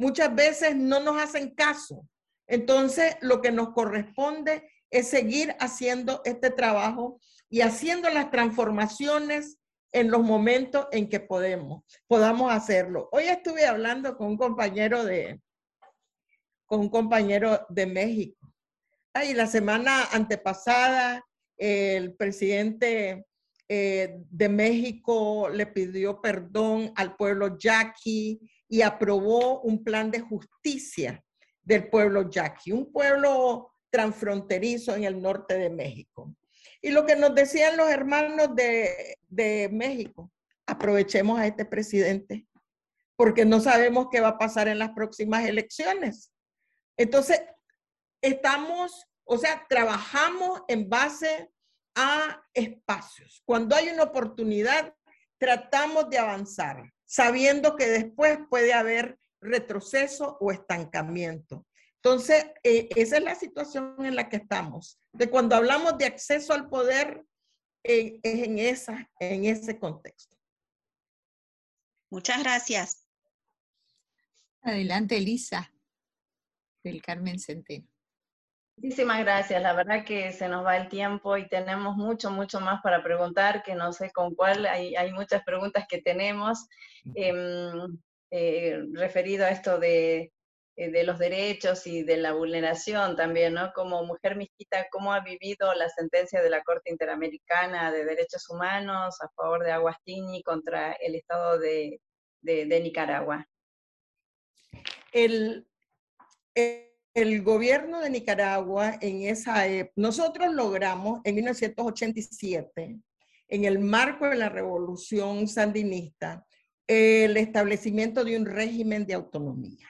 muchas veces no nos hacen caso. Entonces, lo que nos corresponde es seguir haciendo este trabajo y haciendo las transformaciones en los momentos en que podemos, podamos hacerlo. Hoy estuve hablando con un compañero de, con un compañero de México. Y la semana antepasada, el presidente eh, de México le pidió perdón al pueblo yaqui y aprobó un plan de justicia del pueblo yaqui, un pueblo transfronterizo en el norte de México. Y lo que nos decían los hermanos de, de México, aprovechemos a este presidente, porque no sabemos qué va a pasar en las próximas elecciones. Entonces, estamos, o sea, trabajamos en base a espacios. Cuando hay una oportunidad, tratamos de avanzar sabiendo que después puede haber retroceso o estancamiento. Entonces, eh, esa es la situación en la que estamos. De cuando hablamos de acceso al poder, eh, es en, esa, en ese contexto. Muchas gracias. Adelante, Elisa, del Carmen Centeno. Muchísimas gracias. La verdad que se nos va el tiempo y tenemos mucho, mucho más para preguntar, que no sé con cuál. Hay, hay muchas preguntas que tenemos em, eh, referido a esto de, eh, de, los derechos y de la vulneración también, ¿no? Como mujer mixquita, ¿cómo ha vivido la sentencia de la Corte Interamericana de Derechos Humanos a favor de Aguastini contra el Estado de, de, Nicaragua? El, el gobierno de Nicaragua en esa época, nosotros logramos en 1987, en el marco de la revolución sandinista, el establecimiento de un régimen de autonomía.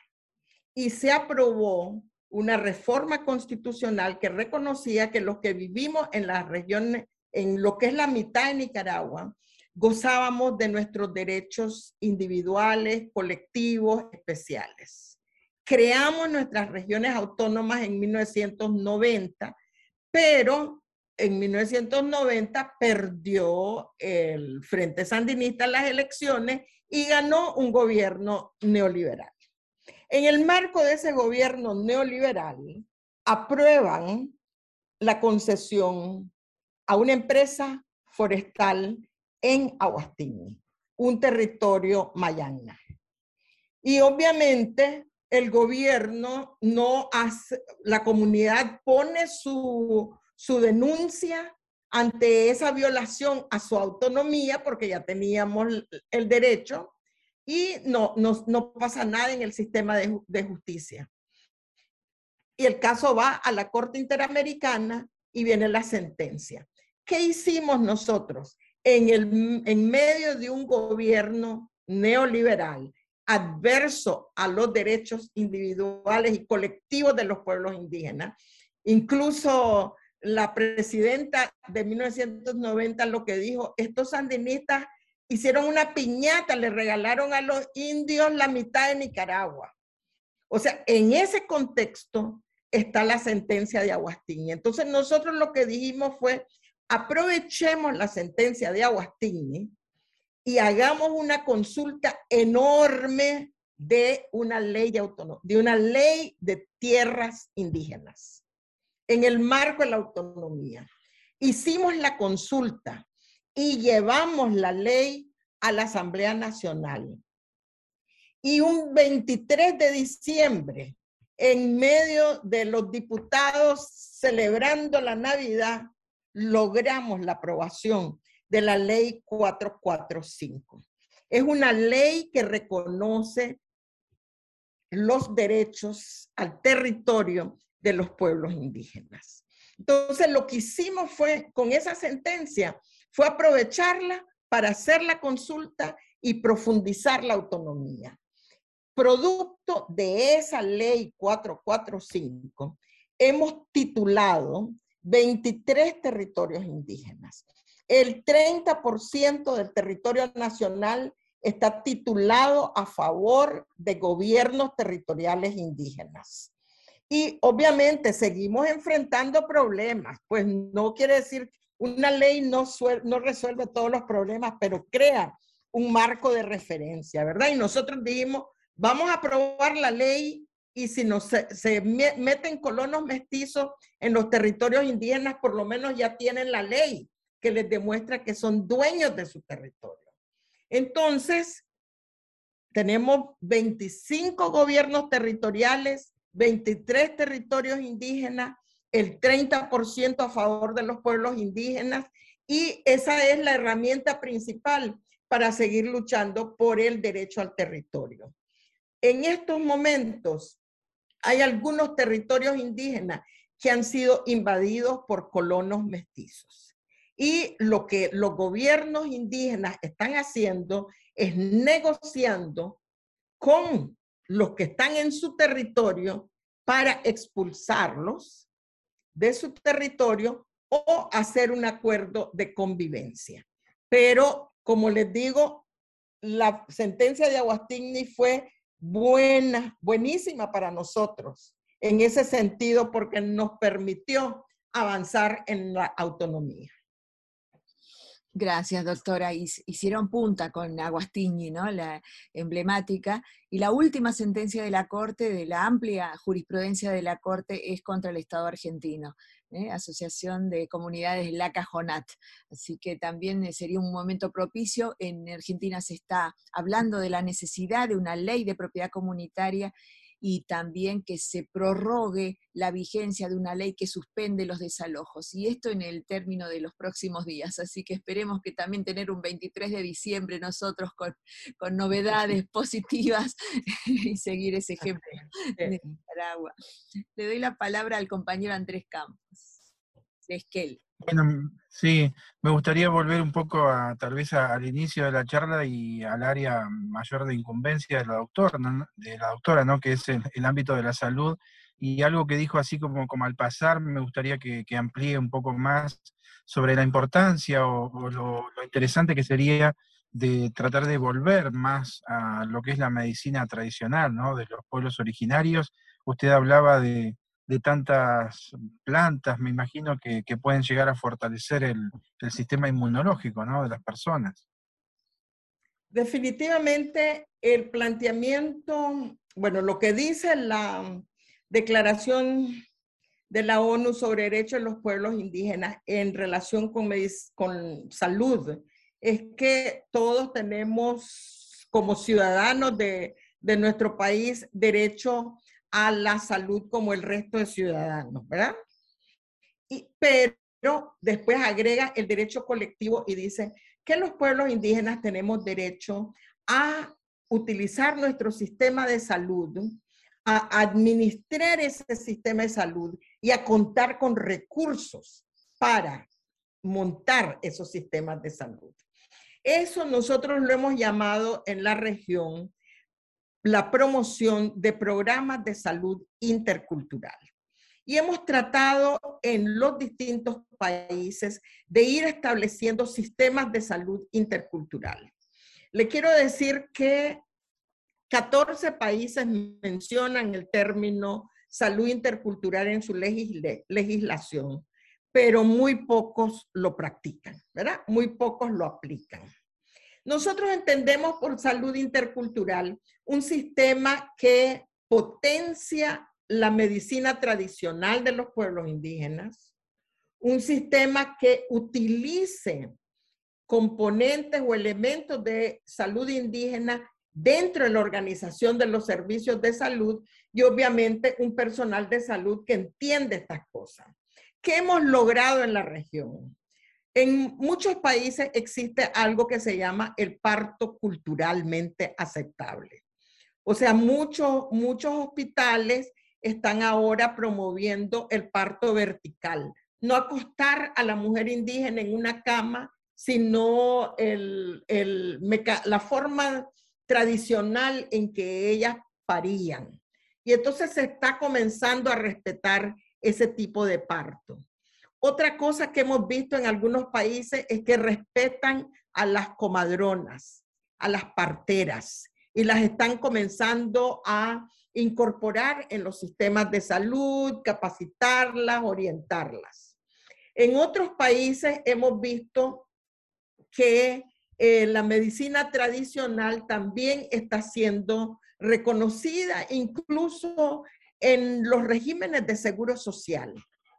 Y se aprobó una reforma constitucional que reconocía que los que vivimos en las regiones, en lo que es la mitad de Nicaragua, gozábamos de nuestros derechos individuales, colectivos, especiales creamos nuestras regiones autónomas en 1990, pero en 1990 perdió el Frente Sandinista las elecciones y ganó un gobierno neoliberal. En el marco de ese gobierno neoliberal, aprueban la concesión a una empresa forestal en Aguastini, un territorio mayana. Y obviamente el gobierno no hace, la comunidad pone su, denuncia ante esa violación a su autonomía, porque ya teníamos el derecho, y no, no, pasa nada en el sistema de, de, justicia. Y el caso va a la Corte Interamericana y viene la sentencia. ¿Qué hicimos nosotros en, el, en medio de un gobierno neoliberal adverso a los derechos individuales y colectivos de los pueblos indígenas. Incluso la presidenta de 1990 lo que dijo, estos sandinistas hicieron una piñata, le regalaron a los indios la mitad de Nicaragua. O sea, en ese contexto está la sentencia de Aguastín. Entonces nosotros lo que dijimos fue, aprovechemos la sentencia de Aguastín y hagamos una consulta enorme de una ley autónoma, de una ley de tierras indígenas en el marco de la autonomía. Hicimos la consulta y llevamos la ley a la Asamblea Nacional. Y un 23 de diciembre, en medio de los diputados celebrando la Navidad, logramos la aprobación de la ley 445. Es una ley que reconoce los derechos al territorio de los pueblos indígenas. Entonces, lo que hicimos fue, con esa sentencia, fue aprovecharla para hacer la consulta y profundizar la autonomía. Producto de esa ley 445, hemos titulado 23 territorios indígenas. El 30% del territorio nacional está titulado a favor de gobiernos territoriales indígenas. Y obviamente seguimos enfrentando problemas, pues no quiere decir una ley no, no resuelve todos los problemas, pero crea un marco de referencia, ¿verdad? Y nosotros dijimos, vamos a aprobar la ley y si no se, se meten colonos mestizos en los territorios indígenas, por lo menos ya tienen la ley que les demuestra que son dueños de su territorio. Entonces, tenemos 25 gobiernos territoriales, 23 territorios indígenas, el 30% a favor de los pueblos indígenas y esa es la herramienta principal para seguir luchando por el derecho al territorio. En estos momentos hay algunos territorios indígenas que han sido invadidos por colonos mestizos. Y lo que los gobiernos indígenas están haciendo es negociando con los que están en su territorio para expulsarlos de su territorio o hacer un acuerdo de convivencia. Pero, como les digo, la sentencia de Aguastigny fue buena, buenísima para nosotros en ese sentido porque nos permitió avanzar en la autonomía. Gracias, doctora. Hicieron punta con Aguastini, ¿no? La emblemática. Y la última sentencia de la Corte, de la amplia jurisprudencia de la Corte, es contra el Estado argentino, ¿eh? Asociación de Comunidades La Cajonat. Así que también eh, sería un momento propicio. En Argentina se está hablando de la necesidad de una ley de propiedad comunitaria y también que se prorrogue la vigencia de una ley que suspende los desalojos. Y esto en el término de los próximos días. Así que esperemos que también tener un 23 de diciembre nosotros con, con novedades positivas y seguir ese ejemplo de Nicaragua. Le doy la palabra al compañero Andrés Campos, de Esquel. Bueno, sí, me gustaría volver un poco a tal vez al inicio de la charla y al área mayor de incumbencia de la doctora, ¿no? de la doctora, ¿no? que es el, ámbito de la salud. Y algo que dijo así como, como al pasar, me gustaría que, amplíe un poco más sobre la importancia o, lo, lo, interesante que sería de tratar de volver más a lo que es la medicina tradicional, ¿no? De los pueblos originarios. Usted hablaba de, de tantas plantas, me imagino que, pueden llegar a fortalecer el, sistema inmunológico ¿no? de las personas. Definitivamente el planteamiento, bueno, lo que dice la declaración de la ONU sobre derechos de los pueblos indígenas en relación con, con salud es que todos tenemos como ciudadanos de, de nuestro país derecho a la salud como el resto de ciudadanos, ¿verdad? Y, pero después agrega el derecho colectivo y dice que los pueblos indígenas tenemos derecho a utilizar nuestro sistema de salud, a administrar ese sistema de salud y a contar con recursos para montar esos sistemas de salud. Eso nosotros lo hemos llamado en la región la promoción de programas de salud intercultural. Y hemos tratado en los distintos países de ir estableciendo sistemas de salud intercultural. Le quiero decir que 14 países mencionan el término salud intercultural en su legislación, pero muy pocos lo practican, ¿verdad? Muy pocos lo aplican. Nosotros entendemos por salud intercultural un sistema que potencia la medicina tradicional de los pueblos indígenas, un sistema que utilice componentes o elementos de salud indígena dentro de la organización de los servicios de salud y obviamente un personal de salud que entiende estas cosas. ¿Qué hemos logrado en la región? En muchos países existe algo que se llama el parto culturalmente aceptable. O sea, muchos, muchos hospitales están ahora promoviendo el parto vertical. No acostar a la mujer indígena en una cama, sino la forma tradicional en que ellas parían. Y entonces se está comenzando a respetar ese tipo de parto. Otra cosa que hemos visto en algunos países es que respetan a las comadronas, a las parteras, y las están comenzando a incorporar en los sistemas de salud, capacitarlas, orientarlas. En otros países hemos visto que eh, la medicina tradicional también está siendo reconocida incluso en los regímenes de seguro social.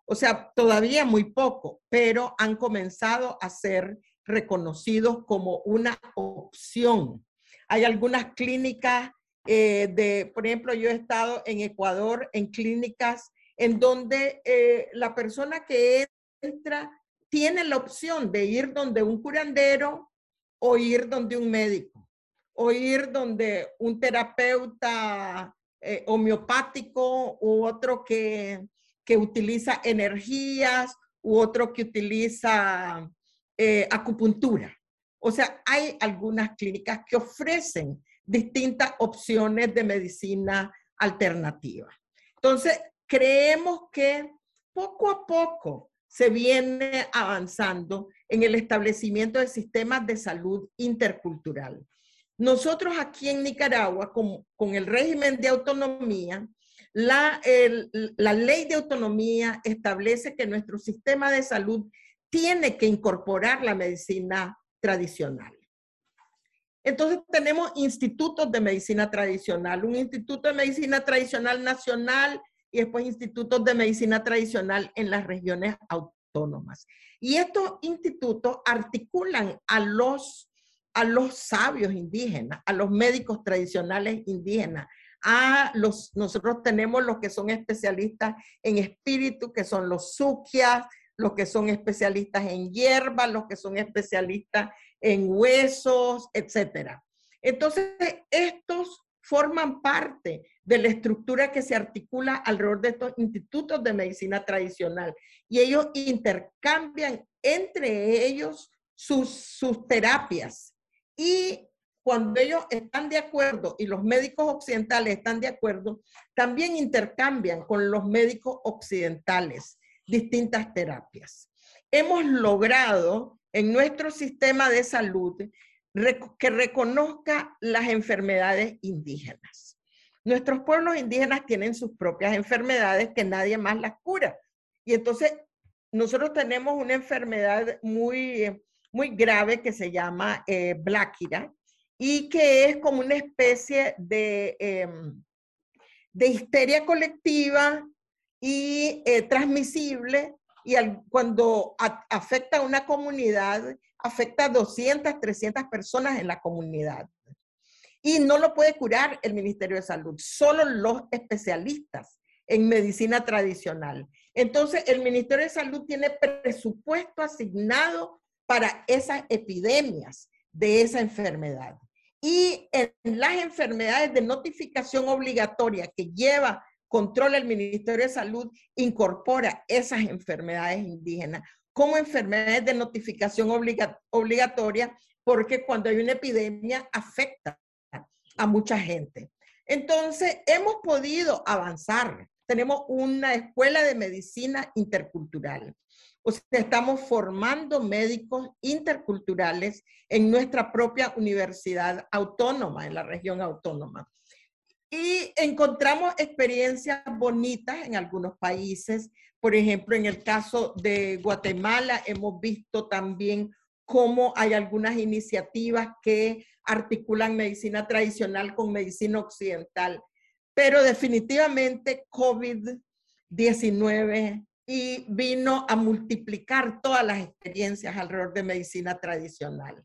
O sea, todavía muy poco, pero han comenzado a ser reconocidos como una opción. Hay algunas clínicas eh, de, por ejemplo, yo he estado en Ecuador en clínicas en donde eh, la persona que entra tiene la opción de ir donde un curandero o ir donde un médico o ir donde un terapeuta eh, homeopático u otro que que utiliza energías u otro que utiliza eh, acupuntura. O sea, hay algunas clínicas que ofrecen distintas opciones de medicina alternativa. Entonces, creemos que poco a poco se viene avanzando en el establecimiento de sistemas de salud intercultural. Nosotros aquí en Nicaragua, con, con el régimen de autonomía, la, ley de autonomía establece que nuestro sistema de salud tiene que incorporar la medicina tradicional. Entonces tenemos institutos de medicina tradicional, un instituto de medicina tradicional nacional y después institutos de medicina tradicional en las regiones autónomas. Y estos institutos articulan a los, a los sabios indígenas, a los médicos tradicionales indígenas, a los, nosotros tenemos los que son especialistas en espíritu, que son los sukias, los que son especialistas en hierba, los que son especialistas en huesos, etc. Entonces, estos forman parte de la estructura que se articula alrededor de estos institutos de medicina tradicional y ellos intercambian entre ellos sus, sus terapias. Y cuando ellos están de acuerdo y los médicos occidentales están de acuerdo, también intercambian con los médicos occidentales distintas terapias. Hemos logrado en nuestro sistema de salud que reconozca las enfermedades indígenas. Nuestros pueblos indígenas tienen sus propias enfermedades que nadie más las cura. Y entonces nosotros tenemos una enfermedad muy, muy grave que se llama eh, Bláquira y que es como una especie de, em, de histeria colectiva y eh, transmisible y cuando afecta a una comunidad, afecta a 200, 300 personas en la comunidad. Y no lo puede curar el Ministerio de Salud, solo los especialistas en medicina tradicional. Entonces, el Ministerio de Salud tiene presupuesto asignado para esas epidemias de esa enfermedad. Y en las enfermedades de notificación obligatoria que lleva controla el Ministerio de Salud, incorpora esas enfermedades indígenas como enfermedades de notificación obligatoria, porque cuando hay una epidemia afecta a mucha gente. Entonces, hemos podido avanzar. Tenemos una escuela de medicina intercultural. O sea, estamos formando médicos interculturales en nuestra propia universidad autónoma, en la región autónoma. Y encontramos experiencias bonitas en algunos países. Por ejemplo, en el caso de Guatemala hemos visto también cómo hay algunas iniciativas que articulan medicina tradicional con medicina occidental. Pero definitivamente COVID-19 y vino a multiplicar todas las experiencias alrededor de medicina tradicional.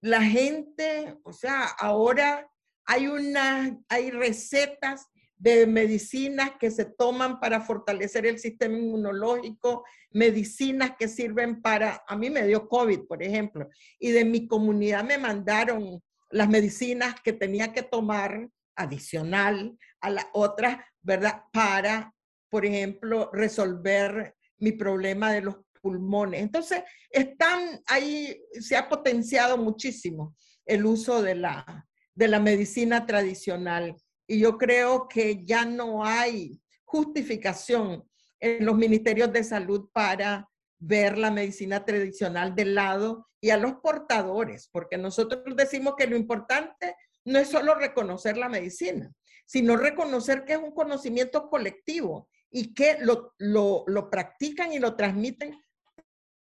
La gente, o sea, ahora hay, una, hay recetas de medicinas que se toman para fortalecer el sistema inmunológico, medicinas que sirven para, a mí me dio COVID, por ejemplo, y de mi comunidad me mandaron las medicinas que tenía que tomar adicional a las otras, ¿verdad? Para, por ejemplo, resolver mi problema de los pulmones. Entonces, están ahí, se ha potenciado muchísimo el uso de la, de la medicina tradicional. Y yo creo que ya no hay justificación en los ministerios de salud para ver la medicina tradicional del lado y a los portadores, porque nosotros decimos que lo importante no es solo reconocer la medicina, sino reconocer que es un conocimiento colectivo y que lo, lo, practican y lo transmiten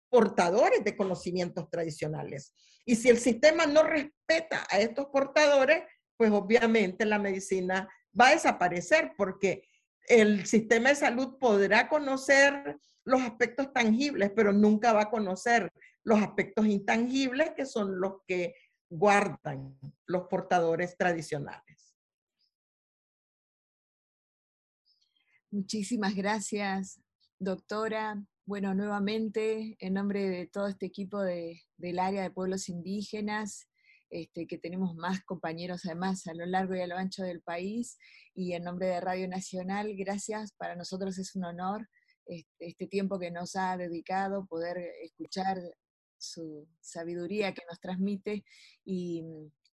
portadores de conocimientos tradicionales. Y si el sistema no respeta a estos portadores, pues obviamente la medicina va a desaparecer porque el sistema de salud podrá conocer los aspectos tangibles, pero nunca va a conocer los aspectos intangibles que son los que guardan los portadores tradicionales. Muchísimas gracias, doctora. Bueno, nuevamente, en nombre de todo este equipo del área de pueblos indígenas, este, que tenemos más compañeros además a lo largo y a lo ancho del país, y en nombre de Radio Nacional, gracias, para nosotros es un honor este, tiempo que nos ha dedicado, poder escuchar su sabiduría que nos transmite y,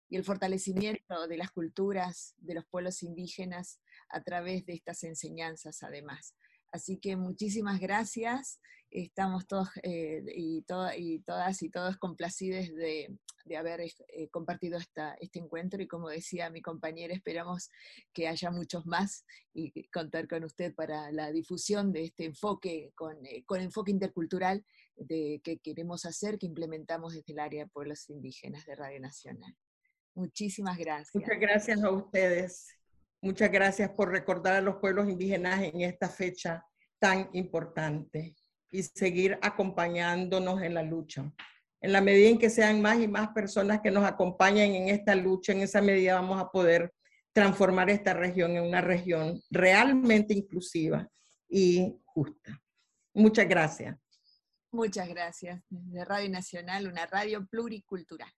y el fortalecimiento de las culturas de los pueblos indígenas a través de estas enseñanzas además. Así que muchísimas gracias. Estamos todos eh, y, y todas y todos complacidos de, haber eh, compartido este encuentro y como decía mi compañera, esperamos que haya muchos más y contar con usted para la difusión de este enfoque con, eh, con enfoque intercultural de, que queremos hacer, que implementamos desde el área de pueblos indígenas de Radio Nacional. Muchísimas gracias. Muchas gracias a ustedes. Muchas gracias por recordar a los pueblos indígenas en esta fecha tan importante y seguir acompañándonos en la lucha. En la medida en que sean más y más personas que nos acompañen en esta lucha, en esa medida vamos a poder transformar esta región en una región realmente inclusiva y justa. Muchas gracias. Muchas gracias. De Radio Nacional, una radio pluricultural.